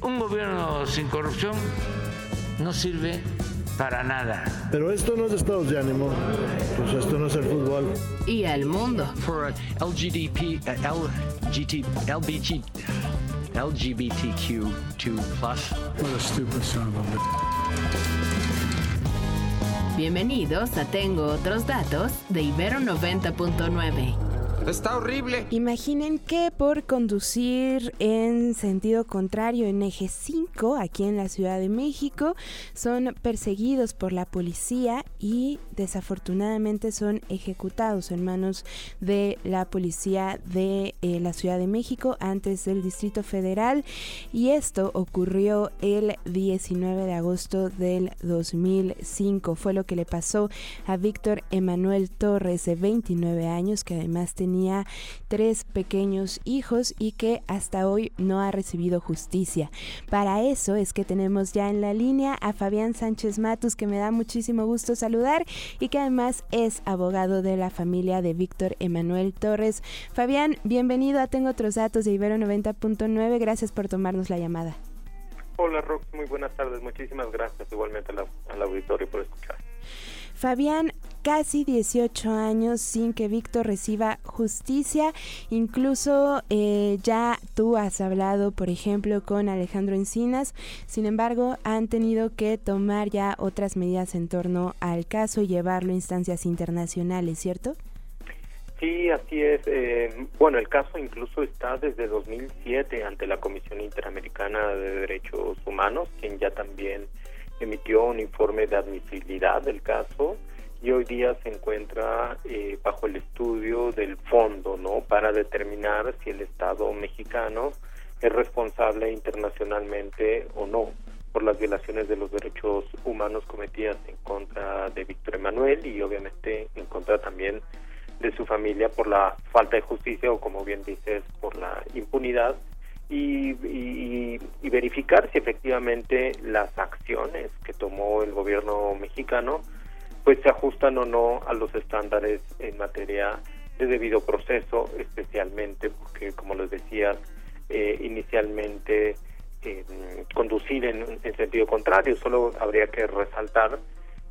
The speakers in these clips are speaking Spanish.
Un gobierno sin corrupción no sirve para nada. Pero esto no es estados de ánimo. Pues esto no es el fútbol. Y al mundo. For LGDP, LGT, LBG, LGBTQ2+. What a stupid son of a Bienvenidos a Tengo Otros Datos de Ibero 90.9. Está horrible. Imaginen que por conducir en sentido contrario en eje 5 aquí en la Ciudad de México son perseguidos por la policía y desafortunadamente son ejecutados en manos de la policía de eh, la Ciudad de México antes del Distrito Federal y esto ocurrió el 19 de agosto del 2005 fue lo que le pasó a Víctor Emanuel Torres de 29 años que además tenía tres pequeños hijos y que hasta hoy no ha recibido justicia. Para eso es que tenemos ya en la línea a Fabián Sánchez Matus, que me da muchísimo gusto saludar y que además es abogado de la familia de Víctor Emanuel Torres. Fabián, bienvenido a Tengo otros datos de Ibero 90.9. Gracias por tomarnos la llamada. Hola Rox, muy buenas tardes. Muchísimas gracias igualmente al auditorio por escuchar. Fabián, casi 18 años sin que Víctor reciba justicia. Incluso eh, ya tú has hablado, por ejemplo, con Alejandro Encinas. Sin embargo, han tenido que tomar ya otras medidas en torno al caso y llevarlo a instancias internacionales, ¿cierto? Sí, así es. Eh, bueno, el caso incluso está desde 2007 ante la Comisión Interamericana de Derechos Humanos, quien ya también emitió un informe de admisibilidad del caso y hoy día se encuentra eh, bajo el estudio del fondo, ¿no? Para determinar si el Estado mexicano es responsable internacionalmente o no por las violaciones de los derechos humanos cometidas en contra de Víctor Emanuel y obviamente en contra también de su familia por la falta de justicia o como bien dices por la impunidad y, y, verificar si efectivamente las acciones que tomó el gobierno mexicano pues se ajustan o no a los estándares en materia de debido proceso, especialmente porque, como les decía eh, inicialmente, eh, conducir en, en, sentido contrario. Solo habría que resaltar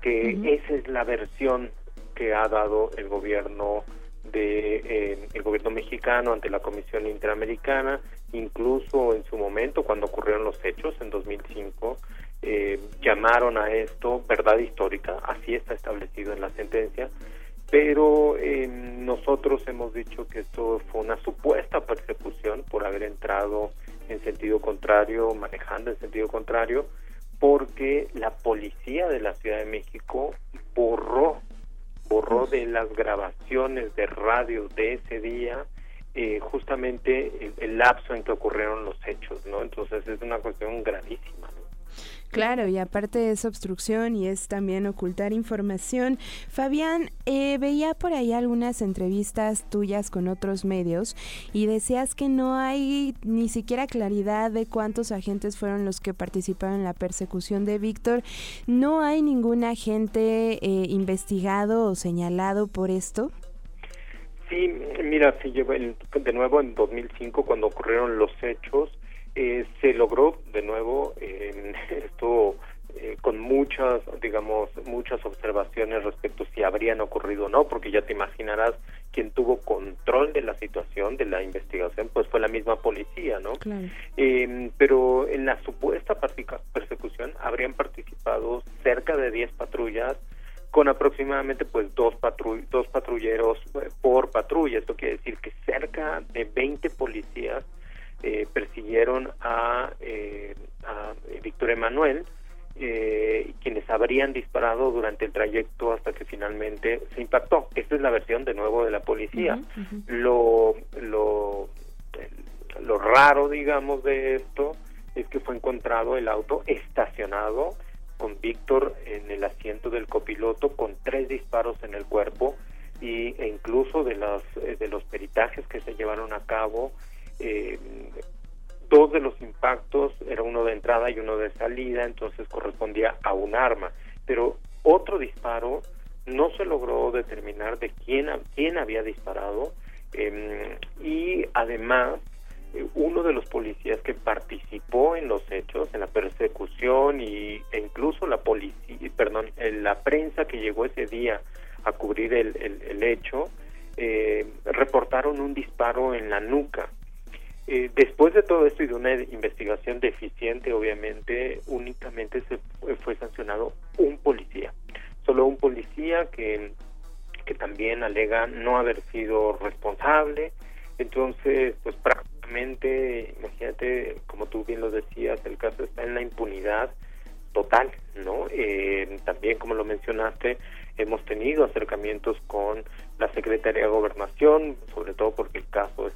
que esa es la versión que ha dado el gobierno de eh, el gobierno mexicano ante la Comisión Interamericana, incluso en su momento cuando ocurrieron los hechos en 2005, eh, llamaron a esto verdad histórica, así está establecido en la sentencia, pero eh, nosotros hemos dicho que esto fue una supuesta persecución por haber entrado en sentido contrario, manejando en sentido contrario, porque la policía de la Ciudad de México borró borró de las grabaciones de radio de ese día eh, justamente el, lapso en que ocurrieron los hechos, ¿no? Entonces es una cuestión gravísima. Claro, y aparte es obstrucción y es también ocultar información. Fabián, eh, veía por ahí algunas entrevistas tuyas con otros medios y decías que no hay ni siquiera claridad de cuántos agentes fueron los que participaron en la persecución de Víctor. ¿No hay ningún agente eh, investigado o señalado por esto? Sí, mira, sí, de nuevo en 2005 cuando ocurrieron los hechos, eh, se logró de nuevo eh, esto eh, con muchas, digamos, muchas observaciones respecto si habrían ocurrido o no, porque ya te imaginarás quien tuvo control de la situación, de la investigación, pues fue la misma policía, ¿no? Eh, pero en la supuesta persecución habrían participado cerca de 10 patrullas con aproximadamente pues dos, patru dos patrulleros eh, por patrulla. Esto quiere decir que cerca de 20 policías a, eh, a Víctor Emanuel, eh, quienes habrían disparado durante el trayecto hasta que finalmente se impactó. Esta es la versión de nuevo de la policía. Lo, lo, lo raro, digamos, de esto es que fue encontrado el auto estacionado con Víctor en el asiento del copiloto con tres disparos en el cuerpo y, e incluso de, las, eh, de los peritajes que se llevaron a cabo, eh, dos de los impactos, era uno de entrada y uno de salida, entonces correspondía a un arma, pero otro disparo no se logró determinar de quién, quién había disparado em, y además eh, uno de los policías que participó en los hechos, en la persecución y, e incluso la policía, perdón, la prensa que llegó ese día a cubrir el, el, hecho, eh, reportaron un disparo en la nuca. Eh, después de todo esto y de una investigación deficiente, obviamente, únicamente se fue sancionado un policía, solo un policía que, que también alega no haber sido responsable. Entonces, pues prácticamente, imagínate, como tú bien lo decías, el caso está en la impunidad total, ¿no? Eh, también, como lo mencionaste, hemos tenido acercamientos con la Secretaría de Gobernación, sobre todo porque el caso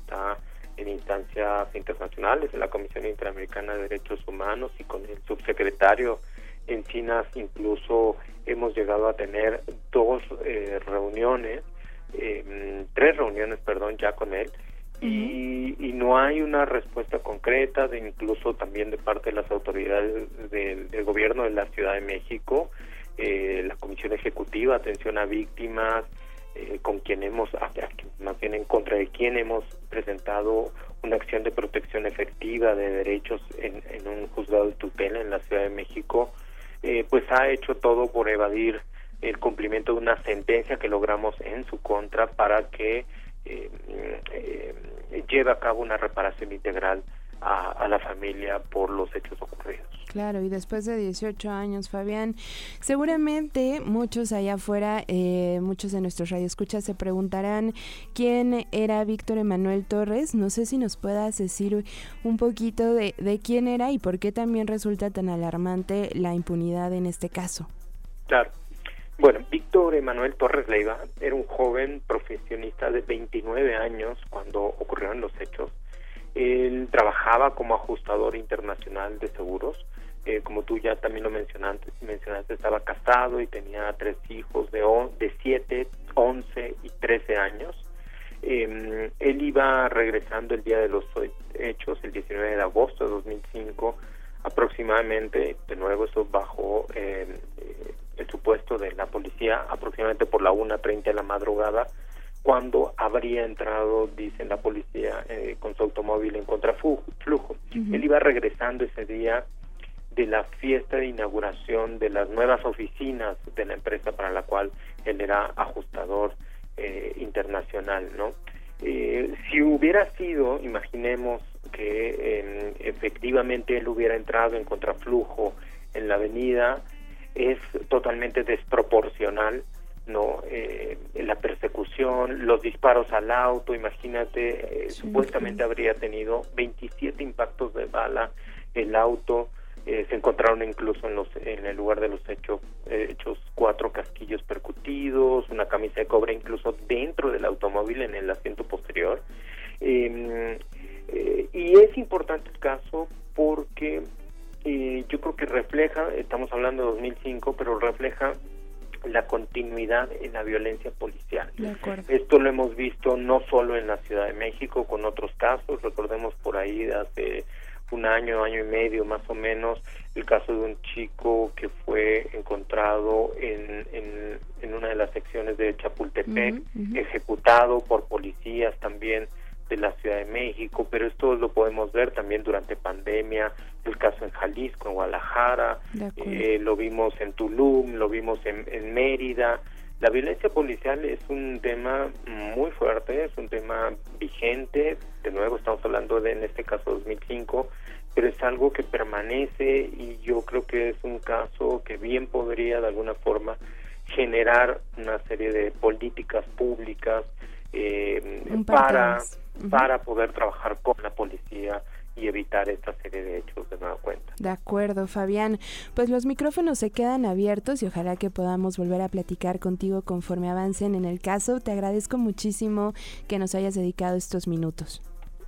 en instancias internacionales, en la Comisión Interamericana de Derechos Humanos y con el subsecretario Encinas incluso hemos llegado a tener dos eh, reuniones, eh, tres reuniones, perdón, ya con él, y, y, no hay una respuesta concreta, de incluso también de parte de las autoridades del, del gobierno de la Ciudad de México, eh, la Comisión Ejecutiva, Atención a Víctimas, eh, con quien hemos, más bien en contra de quien hemos presentado una acción de protección efectiva de derechos en, un juzgado de tutela en la Ciudad de México, eh, pues ha hecho todo por evadir el cumplimiento de una sentencia que logramos en su contra para que lleve a cabo una reparación integral a, la familia por los hechos ocurridos. Claro, y después de 18 años, Fabián, seguramente muchos allá afuera, eh, muchos de nuestros radioescuchas se preguntarán quién era Víctor Emanuel Torres. No sé si nos puedas decir un poquito de, de quién era y por qué también resulta tan alarmante la impunidad en este caso. Claro. Bueno, Víctor Emanuel Torres Leiva era un joven profesionista de 29 años cuando ocurrieron los hechos él trabajaba como ajustador internacional de seguros. Eh, como tú ya también lo mencionaste, mencionaste, estaba casado y tenía tres hijos de, de 7, 11 y 13 años. Eh, él iba regresando el día de los hechos, el 19 de agosto de 2005, aproximadamente, de nuevo eso bajo em, eh, el supuesto de la policía, aproximadamente por la 1.30 de la madrugada, cuando habría entrado, dicen la policía, eh, con su automóvil en contraflujo. Él iba regresando ese día de la fiesta de inauguración de las nuevas oficinas de la empresa para la cual él era ajustador eh, internacional, ¿no? Eh, si hubiera sido, imaginemos que efectivamente él hubiera entrado en contraflujo en la avenida, es totalmente desproporcional no eh, la persecución los disparos al auto imagínate eh, supuestamente habría tenido 27 impactos de bala el auto eh, se encontraron incluso en los en el lugar de los hechos hechos cuatro casquillos percutidos una camisa de cobre incluso dentro del automóvil en el asiento posterior. Em, y es importante el caso porque yo creo que refleja estamos hablando de 2005 pero refleja la continuidad en la violencia policial. Esto lo hemos visto no solo en la Ciudad de México, con otros casos, recordemos por ahí hace un año, año y medio más o menos, el caso de un chico que fue encontrado en, en, una de las secciones de Chapultepec, ejecutado por policías también de la Ciudad de México, pero esto lo podemos ver también durante pandemia, el caso en Jalisco, en Guadalajara, eh, lo vimos en Tulum, lo vimos en, en, Mérida. La violencia policial es un tema muy fuerte, es un tema vigente, de nuevo estamos hablando de en este caso 2005, pero es algo que permanece y yo creo que es un caso que bien podría de alguna forma generar una serie de políticas públicas eh, para para poder trabajar con la policía y evitar esta serie de hechos de nueva cuenta. De acuerdo, Fabián. Pues los micrófonos se quedan abiertos y ojalá que podamos volver a platicar contigo conforme avancen en el caso. Te agradezco muchísimo que nos hayas dedicado estos minutos.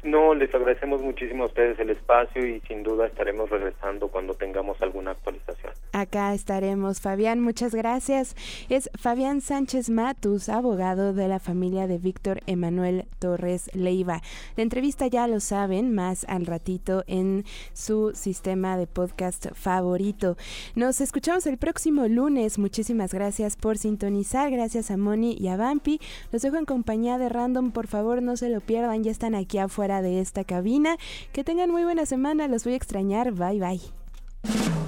No, les agradecemos muchísimo a ustedes el espacio y sin duda estaremos regresando cuando tengamos alguna actualización. Acá estaremos. Fabián, muchas gracias. Es Fabián Sánchez Matus, abogado de la familia de Víctor Emanuel Torres Leiva. La entrevista ya lo saben, más al ratito en su sistema de podcast favorito. Nos escuchamos el próximo lunes. Muchísimas gracias por sintonizar. Gracias a Moni y a Vampi. Los dejo en compañía de Random. Por favor, no se lo pierdan. Ya están aquí afuera de esta cabina. Que tengan muy buena semana. Los voy a extrañar. Bye bye.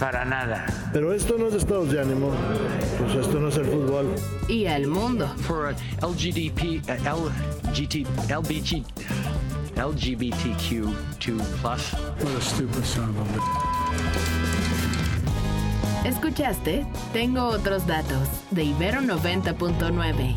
para nada. Pero esto no es estados de ánimo. Pues esto no es el fútbol. Y al mundo. For LGDP, uh, LGT, LBG, LGBTQ2 plus. ¿Escuchaste? Tengo otros datos de Ibero 90.9.